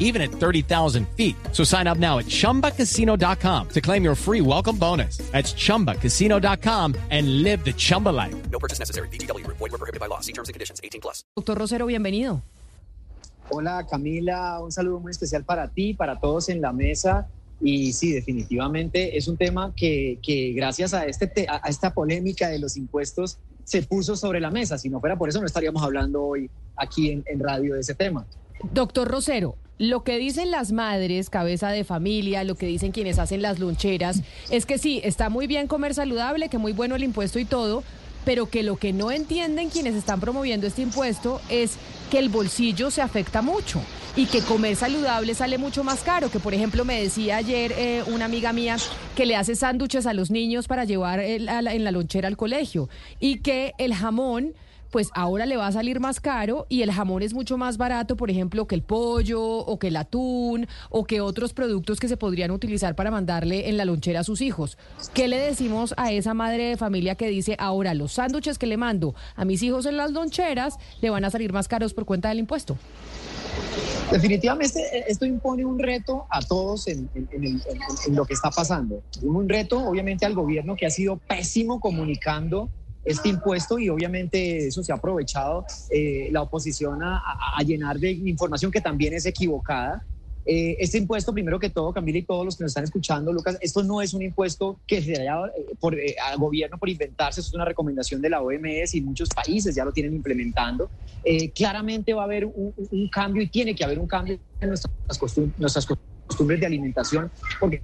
even at 30,000 feet. So sign up now at chumbacasino.com to claim your free welcome bonus. That's chumbacasino.com and live the Chumba life. No purchase necessary. BGW. Void were prohibited by law. See terms and conditions. 18 plus. Doctor Rosero, bienvenido. Hola Camila, un saludo muy especial para ti, para todos en la mesa. Y sí, definitivamente es un tema que, que gracias a, este te- a esta polémica de los impuestos se puso sobre la mesa. Si no fuera por eso, no estaríamos hablando hoy aquí en, en radio de ese tema. Doctor Rosero, lo que dicen las madres, cabeza de familia, lo que dicen quienes hacen las loncheras, es que sí, está muy bien comer saludable, que muy bueno el impuesto y todo, pero que lo que no entienden quienes están promoviendo este impuesto es que el bolsillo se afecta mucho y que comer saludable sale mucho más caro, que por ejemplo me decía ayer eh, una amiga mía que le hace sándwiches a los niños para llevar en la lonchera al colegio y que el jamón pues ahora le va a salir más caro y el jamón es mucho más barato, por ejemplo, que el pollo o que el atún o que otros productos que se podrían utilizar para mandarle en la lonchera a sus hijos. ¿Qué le decimos a esa madre de familia que dice, ahora los sándwiches que le mando a mis hijos en las loncheras le van a salir más caros por cuenta del impuesto? Definitivamente eh, esto impone un reto a todos en, el- en lo que está pasando. Un reto obviamente al gobierno que ha sido pésimo comunicando este impuesto y obviamente eso se ha aprovechado eh, la oposición a, a- a llenar de información que también es equivocada. Eh, este impuesto, primero que todo, Camila y todos los que nos están escuchando, Lucas, esto no es un impuesto que se haya eh, por, eh, al gobierno por inventarse, esto es una recomendación de la OMS y muchos países ya lo tienen implementando. Eh, claramente va a haber un, un- cambio y tiene que haber un cambio en nuestras, costum- nuestras costumbres de alimentación, porque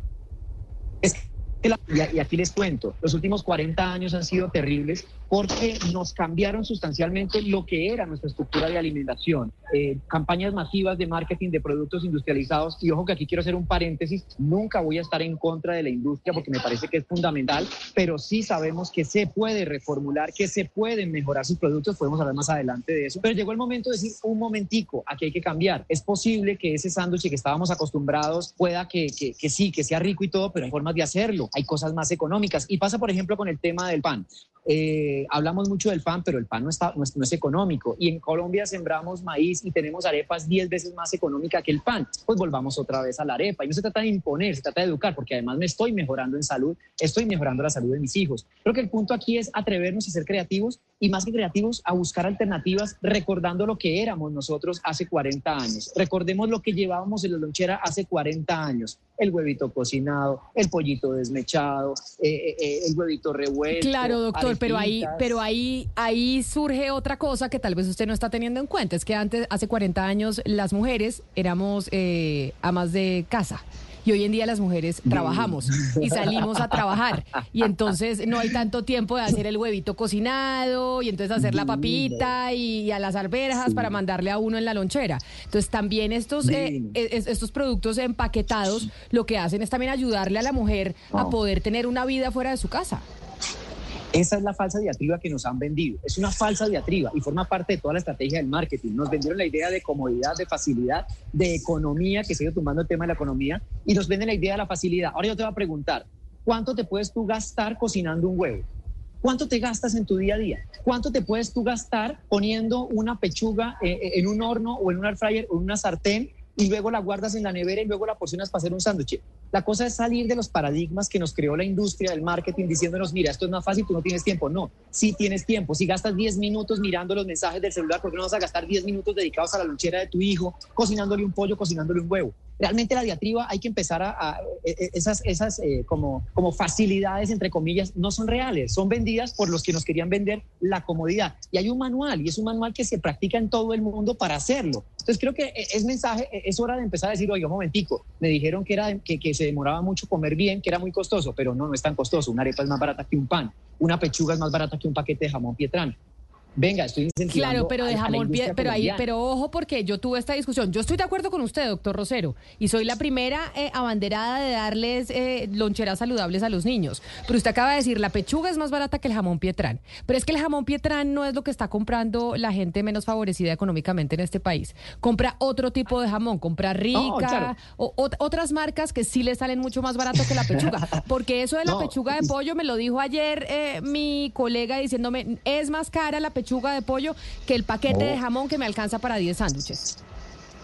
es que y, aquí les cuento, los últimos 40 años han sido terribles porque nos cambiaron sustancialmente lo que era nuestra estructura de alimentación. Eh, campañas masivas de marketing de productos industrializados. Y ojo que aquí quiero hacer un paréntesis, nunca voy a estar en contra de la industria porque me parece que es fundamental, pero sí sabemos que se puede reformular, que se pueden mejorar sus productos, podemos hablar más adelante de eso. Pero llegó el momento de decir, un momentico, aquí hay que cambiar. Es posible que ese sándwich que estábamos acostumbrados pueda que, que, que sí, que sea rico y todo, pero hay formas de hacerlo, hay cosas más económicas. Y pasa, por ejemplo, con el tema del pan. Eh, hablamos mucho del pan, pero el pan no, está, no, es, no es económico. Y en Colombia sembramos maíz y tenemos arepas 10 veces más económica que el pan. Pues volvamos otra vez a la arepa. Y no se trata de imponer, se trata de educar, porque además me estoy mejorando en salud, estoy mejorando la salud de mis hijos. Creo que el punto aquí es atrevernos a ser creativos y más que creativos, a buscar alternativas recordando lo que éramos nosotros hace 40 años. Recordemos lo que llevábamos en la lonchera hace 40 años. El huevito cocinado, el pollito desmechado, eh, eh, el huevito revuelto. Claro, doctor, pero ahí, pero ahí, ahí surge otra cosa que tal vez usted no está teniendo en cuenta. Es que antes, hace 40 años, las mujeres éramos eh, amas de casa. Y hoy en día las mujeres trabajamos y salimos a trabajar. Y entonces no hay tanto tiempo de hacer el huevito cocinado y entonces hacer la papita y, y a las alberjas para mandarle a uno en la lonchera. Entonces también estos, eh, es- estos productos empaquetados lo que hacen es también ayudarle a la mujer a poder tener una vida fuera de su casa. Esa es la falsa diatriba que nos han vendido. Es una falsa diatriba y forma parte de toda la estrategia del marketing. Nos vendieron la idea de comodidad, de facilidad, de economía, que ido tumbando el tema de la economía, y nos venden la idea de la facilidad. Ahora yo te voy a preguntar, ¿cuánto te puedes tú gastar cocinando un huevo? ¿Cuánto te gastas en tu día a día? ¿Cuánto te puedes tú gastar poniendo una pechuga eh, eh, en un horno o en un air fryer o en una sartén y luego la guardas en la nevera y luego la porcionas para hacer un sándwich? La cosa es salir de los paradigmas que nos creó la industria del marketing diciéndonos, mira, esto es más fácil, tú no tienes tiempo. No, sí tienes tiempo. Si gastas 10 minutos mirando los mensajes del celular, ¿por qué no vas a gastar 10 minutos dedicados a la lonchera de tu hijo, cocinándole un pollo, cocinándole un huevo? Realmente la diatriba hay que empezar a... a- e- esas esas eh, como, como facilidades, entre comillas, no son reales, son vendidas por los que nos querían vender la comodidad. Y hay un manual, y es un manual que se practica en todo el mundo para hacerlo. Entonces creo que eh, es mensaje, eh, es hora de empezar a decir, oiga, un momentico, me dijeron que, era, que, que se demoraba mucho comer bien, que era muy costoso, pero no, no es tan costoso. Una arepa es más barata que un pan, una pechuga es más barata que un paquete de jamón pietrán. Venga, estoy incentivando. Claro, pero a- de a pero ahí, pero ojo porque yo tuve esta discusión. Yo estoy de acuerdo con usted, doctor Rosero, y soy la primera eh, abanderada de darles eh, loncheras saludables a los niños. Pero usted acaba de decir, la pechuga es más barata que el jamón pietrán. Pero es que el jamón pietrán no es lo que está comprando la gente menos favorecida económicamente en este país. Compra otro tipo de jamón, compra rica, No, claro. o, ot- otras marcas que sí le salen mucho más barato que la pechuga. Porque eso de la No. pechuga de pollo me lo dijo ayer eh, mi colega diciéndome, es más cara la pechuga de pollo que el paquete No. de jamón que me alcanza para 10 sándwiches.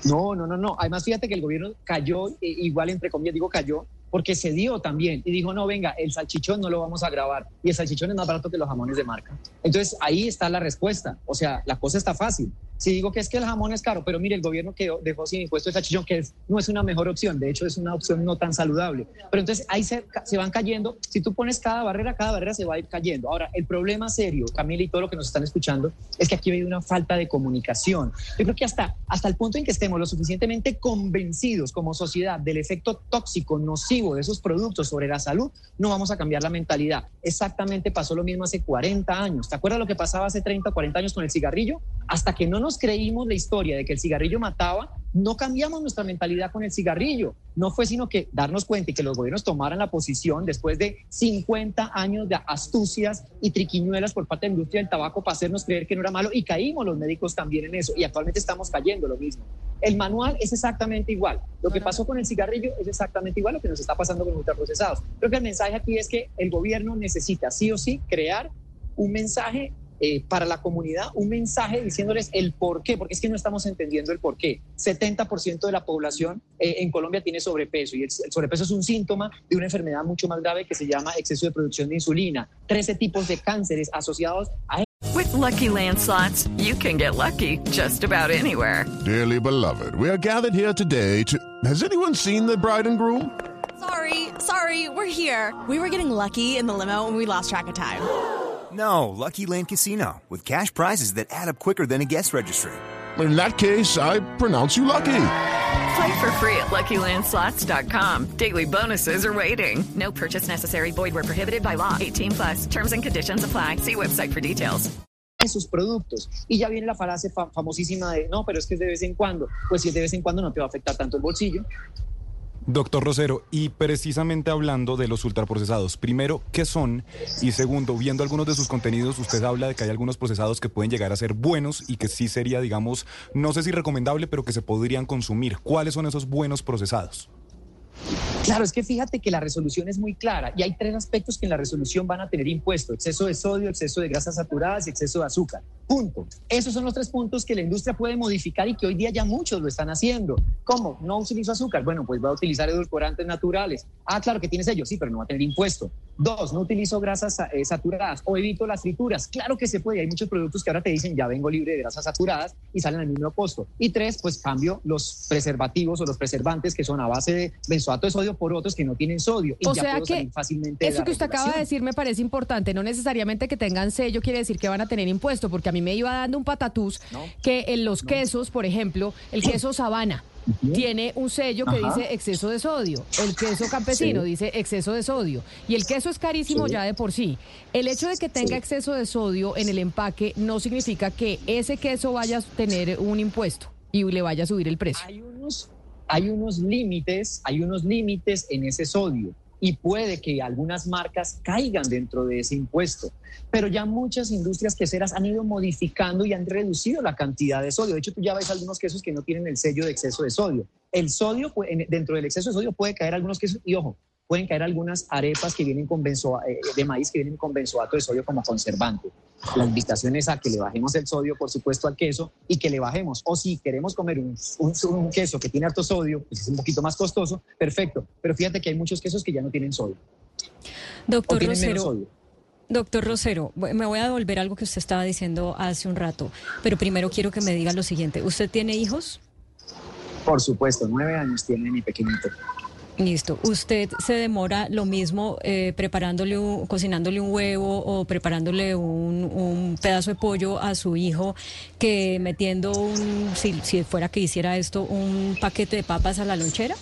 No, no, no, no. Además, fíjate que el gobierno cayó, eh, igual entre comillas digo cayó, porque se dio también y dijo, no, venga, el salchichón no lo vamos a grabar y el salchichón es más barato que los jamones de marca. Entonces, ahí está la respuesta. O sea, la cosa está fácil. Si digo que es que el jamón es caro, pero mire, el gobierno quedó, dejó sin impuesto el salchichón, que es- no es una mejor opción, de hecho es una opción no tan saludable. Pero entonces ahí se, se van cayendo, si tú pones cada barrera, cada barrera se va a ir cayendo. Ahora, el problema serio, Camila y todo lo que nos están escuchando, es que aquí hay una falta de comunicación. Yo creo que hasta, hasta el punto en que estemos lo suficientemente convencidos como sociedad del efecto tóxico, nocivo de esos productos sobre la salud, no vamos a cambiar la mentalidad. Exactamente pasó lo mismo hace 40 años. ¿Te acuerdas lo que pasaba hace 30 o 40 años con el cigarrillo? Hasta que no nos creímos la historia de que el cigarrillo mataba, no cambiamos nuestra mentalidad con el cigarrillo. No fue sino que darnos cuenta y que los gobiernos tomaran la posición después de 50 años de astucias y triquiñuelas por parte de la industria del tabaco para hacernos creer que no era malo y caímos los médicos también en eso y actualmente estamos cayendo lo mismo. El manual es exactamente igual. Lo que pasó con el cigarrillo es exactamente igual lo que nos está pasando con los ultraprocesados. Creo que el mensaje aquí es que el gobierno necesita sí o sí crear un mensaje eh, para la comunidad, un mensaje diciéndoles el por qué, porque es que no estamos entendiendo el por qué. 70% de la población eh, en Colombia tiene sobrepeso y el, el sobrepeso es un síntoma de una enfermedad mucho más grave que se llama exceso de producción de insulina. 13 tipos de cánceres asociados a With Lucky Land slots, you can get lucky just about anywhere. Dearly beloved, we are gathered here today to. Has anyone seen the bride and groom? Sorry, sorry, we're here. We were getting lucky in the limo and we lost track of time. No, Lucky Land Casino, with cash prizes that add up quicker than a guest registry. In that case, I pronounce you lucky. Play for free at LuckyLandSlots.com. Daily bonuses are waiting. No purchase necessary. Void where prohibited by law. 18 plus. Terms and conditions apply. See website for details. en sus productos. Y ya viene la frase fa- famosísima de, no, pero es que es de vez en cuando. Pues si es de vez en cuando no te va a afectar tanto el bolsillo. Doctor Rosero, y precisamente hablando de los ultraprocesados, primero, ¿qué son? Y segundo, viendo algunos de sus contenidos, usted habla de que hay algunos procesados que pueden llegar a ser buenos y que sí sería, digamos, no sé si recomendable, pero que se podrían consumir. ¿Cuáles son esos buenos procesados? Claro, es que fíjate que la resolución es muy clara y hay tres aspectos que en la resolución van a tener impuesto, exceso de sodio, exceso de grasas saturadas y exceso de azúcar. Punto. Esos son los tres puntos que la industria puede modificar y que hoy día ya muchos lo están haciendo. ¿Cómo? No utilizo azúcar. Bueno, pues voy a utilizar edulcorantes naturales. Ah, claro que tiene sello, sí, pero no va a tener impuesto. Dos, no utilizo grasas eh, saturadas o evito las frituras. Claro que se puede. Hay muchos productos que ahora te dicen ya vengo libre de grasas saturadas y salen al mismo costo. Y tres, pues cambio los preservativos o los preservantes que son a base de benzoato de sodio por otros que no tienen sodio. Y O ya sea puedo que salir fácilmente de eso la que usted acaba de decir me parece importante. No necesariamente que tengan sello quiere decir que van a tener impuesto, porque a mí me iba dando un patatús No. que en los quesos, por ejemplo, el queso sabana tiene un sello que Ajá. dice exceso de sodio. El queso campesino Sí. dice exceso de sodio. Y el queso es carísimo Sí. ya de por sí. El hecho de que tenga Sí. exceso de sodio en el empaque no significa que ese queso vaya a tener un impuesto y le vaya a subir el precio. hay unos, hay unos límites, hay unos límites en ese sodio y puede que algunas marcas caigan dentro de ese impuesto. Pero ya muchas industrias queseras han ido modificando y han reducido la cantidad de sodio. De hecho, tú ya ves algunos quesos que no tienen el sello de exceso de sodio. El sodio, en- dentro del exceso de sodio puede caer algunos quesos y ojo, pueden caer algunas arepas que vienen con benzo, eh, de maíz que vienen con benzoato de sodio como conservante. La invitación es a que le bajemos el sodio, por supuesto, al queso y que le bajemos. O si queremos comer un, un- un queso que tiene harto sodio, pues es un poquito más costoso, perfecto. Pero fíjate que hay muchos quesos que ya no tienen sodio Doctor tienen Rosero, sodio. doctor Rosero, me voy a devolver algo que usted estaba diciendo hace un rato, pero primero quiero que me diga lo siguiente. ¿Usted tiene hijos? Por supuesto, nueve años tiene mi pequeñito. Listo. ¿Usted se demora lo mismo eh, preparándole, un- cocinándole un huevo o preparándole un, un pedazo de pollo a su hijo que metiendo un, si, si fuera que hiciera esto, un paquete de papas a la lonchera?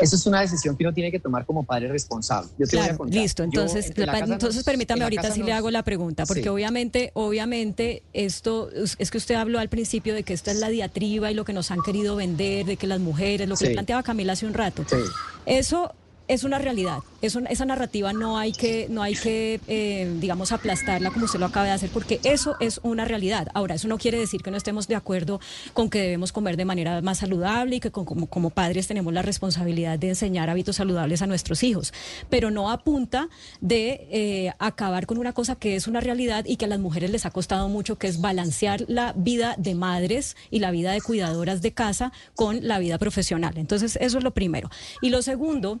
Eso es una decisión que uno tiene que tomar como padre responsable. Yo te voy a Claro, contar. listo. Yo, Entonces, en la casa entonces nos- permítame en ahorita sí le hago la pregunta, porque Sí. obviamente, obviamente esto es que usted habló al principio de que esta es la diatriba y lo que nos han querido vender, de que las mujeres, lo que Sí. le planteaba Camila hace un rato. Sí. Eso es una realidad. Esa narrativa no hay que, no hay que eh, digamos, aplastarla como usted lo acaba de hacer, porque eso es una realidad. Ahora, eso no quiere decir que no estemos de acuerdo con que debemos comer de manera más saludable y que como, como padres tenemos la responsabilidad de enseñar hábitos saludables a nuestros hijos, pero no a de eh, acabar con una cosa que es una realidad y que a las mujeres les ha costado mucho, que es balancear la vida de madres y la vida de cuidadoras de casa con la vida profesional. Entonces, eso es lo primero. Y lo segundo,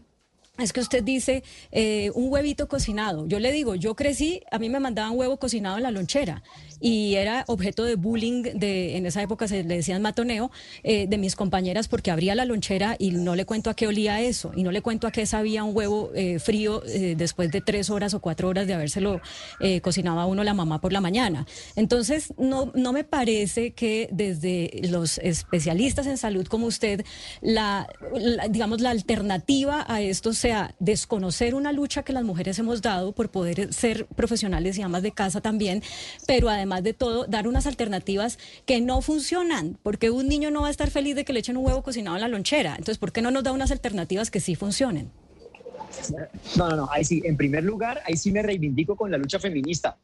es que usted dice eh, un huevito cocinado. Yo le digo, yo crecí, a mí me mandaban huevo cocinado en la lonchera y era objeto de bullying, de, en esa época se le decían matoneo, eh, de mis compañeras porque abría la lonchera y no le cuento a qué olía eso y no le cuento a qué sabía un huevo eh, frío después de tres horas o cuatro horas de habérselo cocinado a uno la mamá por la mañana. Entonces, no, no me parece que desde los especialistas en salud como usted, la, la- digamos, la alternativa a esto sea desconocer una lucha que las mujeres hemos dado por poder ser profesionales y amas de casa también, pero además de todo, dar unas alternativas que no funcionan, porque un niño no va a estar feliz de que le echen un huevo cocinado en la lonchera. Entonces, ¿por qué no nos da unas alternativas que sí funcionen? No, no, no, ahí sí, en primer lugar, ahí sí me reivindico con la lucha feminista.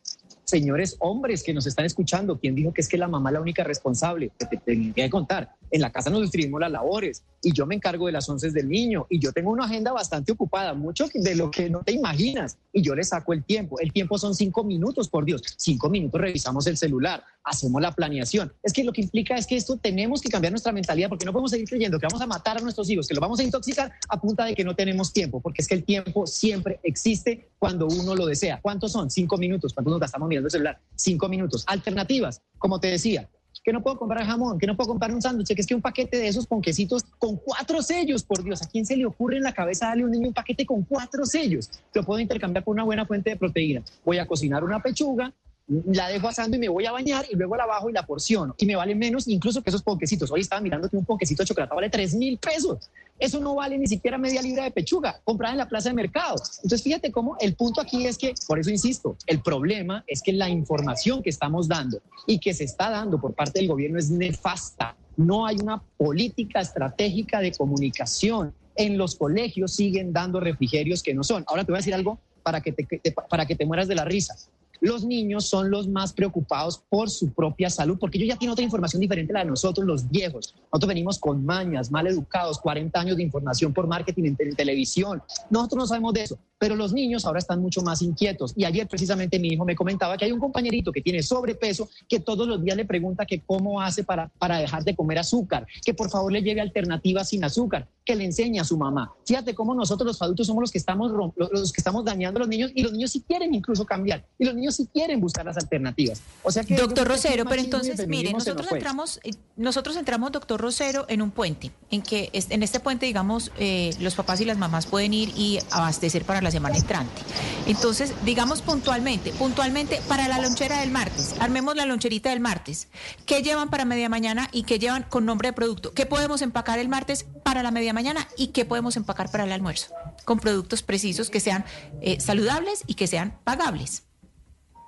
Señores hombres que nos están escuchando, ¿quién dijo que es que la mamá es la única responsable? Te, te, te voy a contar. En la casa nos distribuimos las labores y yo me encargo de las once del niño y yo tengo una agenda bastante ocupada, mucho de lo que no te imaginas y yo le saco el tiempo. El tiempo son cinco minutos, por Dios. Cinco minutos revisamos el celular, hacemos la planeación. Es que lo que implica es que esto tenemos que cambiar nuestra mentalidad porque no podemos seguir creyendo que vamos a matar a nuestros hijos, que los vamos a intoxicar a punta de que no tenemos tiempo, porque es que el tiempo siempre existe cuando uno lo desea. ¿Cuántos son? Cinco minutos. ¿Cuántos nos gastamos mirando el celular? Cinco minutos. Alternativas, como te decía, que no puedo comprar jamón, que no puedo comprar un sándwich, que es que un paquete de esos ponquecitos con cuatro sellos, por Dios, ¿a quién se le ocurre en la cabeza darle a un niño un paquete con cuatro sellos? Lo puedo intercambiar por una buena fuente de proteína. Voy a cocinar una pechuga, la dejo asando y me voy a bañar y luego la bajo y la porciono. Y me vale menos incluso que esos ponquecitos. Hoy estaba mirando que un ponquecito de chocolate vale 3 mil pesos. Eso no vale ni siquiera media libra de pechuga comprada en la plaza de mercado. Entonces fíjate cómo el punto aquí es que, por eso insisto, el problema es que la información que estamos dando y que se está dando por parte del gobierno es nefasta. No hay una política estratégica de comunicación. En los colegios siguen dando refrigerios que no son. Ahora te voy a decir algo para que para que te mueras de la risa. Los niños son los más preocupados por su propia salud, porque ellos ya tienen otra información diferente a la de nosotros, los viejos. Nosotros venimos con mañas, mal educados, 40 años de información por marketing en, te- en televisión. Nosotros no sabemos de eso, pero los niños ahora están mucho más inquietos. Y ayer precisamente mi hijo me comentaba que hay un compañerito que tiene sobrepeso que todos los días le pregunta que cómo hace para, para dejar de comer azúcar, que por favor le lleve alternativas sin azúcar, que le enseñe a su mamá. Fíjate cómo nosotros los adultos somos los que estamos, los que estamos dañando a los niños y los niños sí quieren incluso cambiar y los niños sí quieren buscar las alternativas. O sea que yo Doctor Rosero, pero entonces, mire, nos nosotros entramos, eh, nosotros entramos, doctor Rosero, en un puente, en que en este puente, digamos, eh, los papás y las mamás pueden ir y abastecer para la semana entrante. Entonces, digamos puntualmente, puntualmente para la lonchera del martes, armemos la loncherita del martes. ¿Qué llevan para media mañana y qué llevan con nombre de producto? ¿Qué podemos empacar el martes para la media mañana y qué podemos empacar para el almuerzo? Con productos precisos que sean eh, saludables y que sean pagables.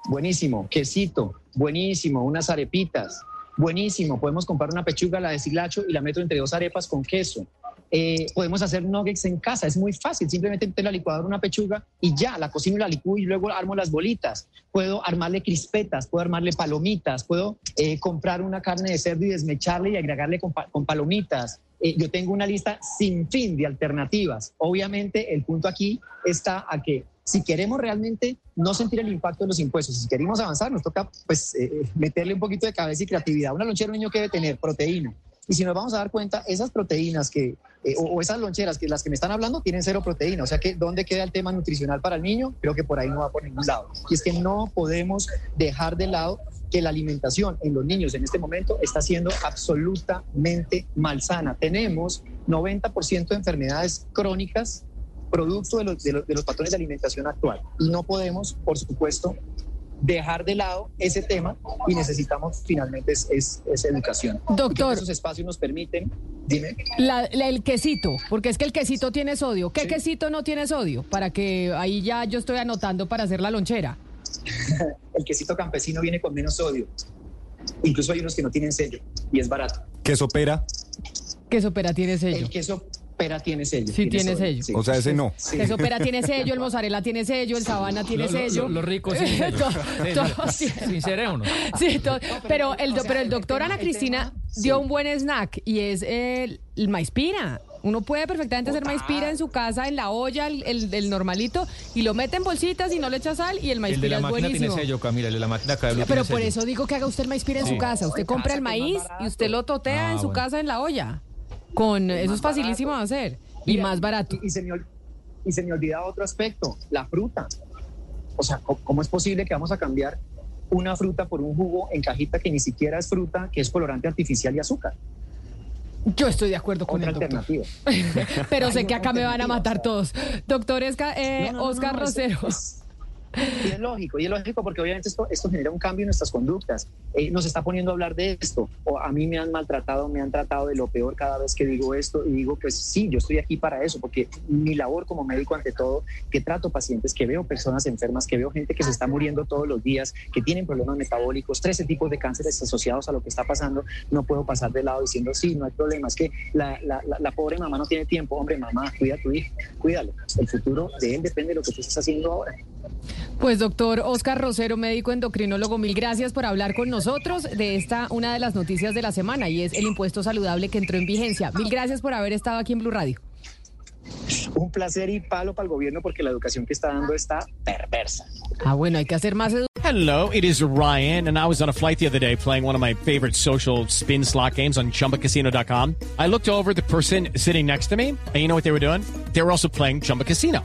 Buenísimo, quesito, buenísimo, unas arepitas, buenísimo. Podemos comprar una pechuga, la deshilacho y la meto entre dos arepas con queso. Eh, podemos hacer nuggets en casa, es muy fácil, simplemente meter la licuadora una pechuga y ya, la cocino y la licúo y luego armo las bolitas. Puedo armarle crispetas, puedo armarle palomitas, puedo eh, comprar una carne de cerdo y desmecharle y agregarle con palomitas. Eh, yo tengo una lista sin fin de alternativas. Obviamente el punto aquí está a que si queremos realmente no sentir el impacto de los impuestos, si queremos avanzar, nos toca pues eh, meterle un poquito de cabeza y creatividad. Una lonchera un niño que debe tener proteína. Y si nos vamos a dar cuenta, esas proteínas que, eh, o, o esas loncheras que las que me están hablando tienen cero proteína. O sea que, ¿dónde queda el tema nutricional para el niño? Creo que por ahí no va por ningún lado. Y es que no podemos dejar de lado que la alimentación en los niños en este momento está siendo absolutamente malsana. Tenemos 90% de enfermedades crónicas producto de los, de, los, de los patrones de alimentación actual. Y no podemos, por supuesto, dejar de lado ese tema y necesitamos finalmente es, es- es educación. Doctor. Esos espacios nos permiten, dime. La- la- el quesito, porque es que el quesito tiene sodio. ¿Qué quesito no tiene sodio? Para que ahí ya yo estoy anotando para hacer la lonchera. El quesito campesino viene con menos sodio. Incluso hay unos que no tienen sello y es barato. Queso pera, Queso pera tiene sello. El queso pera tiene sello. Sí, tiene sello. sí. o sea, ese no. Sí. Queso pera tiene sello, el mozzarella tiene sello, el sabana tiene Lo- lo- sello. lo- lo rico sin Sí, todos sí, tienen- Sincerémonos. Sí, to- pero el, do- o sea, pero el el doctor tema- Ana Cristina tema- dio sí. un buen snack y es el, el maíz pira. Uno puede perfectamente hacer maíz pira en su casa, en la olla, el, el- el normalito, y lo mete en bolsitas y no le echa sal y el maíz El de pira la es máquina buenísimo. tiene sello, Camila. El de la máquina cada uno Pero tiene por sello. eso digo que haga usted el maíz pira en Sí. su casa. Usted compra el maíz y usted lo totea Ah, en su bueno. casa en la olla. Con eso es facilísimo de hacer y Mira, más barato. Y, y se me, ol- y se me olvidaba otro aspecto, la fruta. O sea, ¿cómo, cómo es posible que vamos a cambiar una fruta por un jugo en cajita que ni siquiera es fruta, que es colorante artificial y azúcar? Yo estoy de acuerdo con Otra el doctor. alternativa. Pero sé que acá me van a matar todos. Doctor Esca- eh, No, no, no, Oscar no, es- Rosero. es- y es lógico, y es lógico porque obviamente esto, esto genera un cambio en nuestras conductas. Eh, nos está poniendo a hablar de esto. O a mí me han maltratado, me han tratado de lo peor cada vez que digo esto y digo, pues sí, yo estoy aquí para eso, porque mi labor como médico ante todo, que trato pacientes, que veo personas enfermas, que veo gente que se está muriendo todos los días, que tienen problemas metabólicos, 13 tipos de cánceres asociados a lo que está pasando, no puedo pasar de lado diciendo, sí, no hay problema, es que la, la- pobre mamá no tiene tiempo, hombre, mamá, cuida a tu hijo, cuídalo. El futuro de él depende de lo que tú estás haciendo ahora. Pues doctor Oscar Rosero, médico endocrinólogo, mil gracias por hablar con nosotros de esta, una de las noticias de la semana y es el impuesto saludable que entró en vigencia. Mil gracias por haber estado aquí en Blue Radio. Un placer y palo para el gobierno porque la educación que está dando está perversa. Ah, bueno, hay que hacer más edu- Hello, it is Ryan, and I was on a flight the other day playing one of my favorite social spin slot games on chumbacasino.com. I looked over at the person sitting next to me, and you know what they were doing? They were also playing Chumba Casino.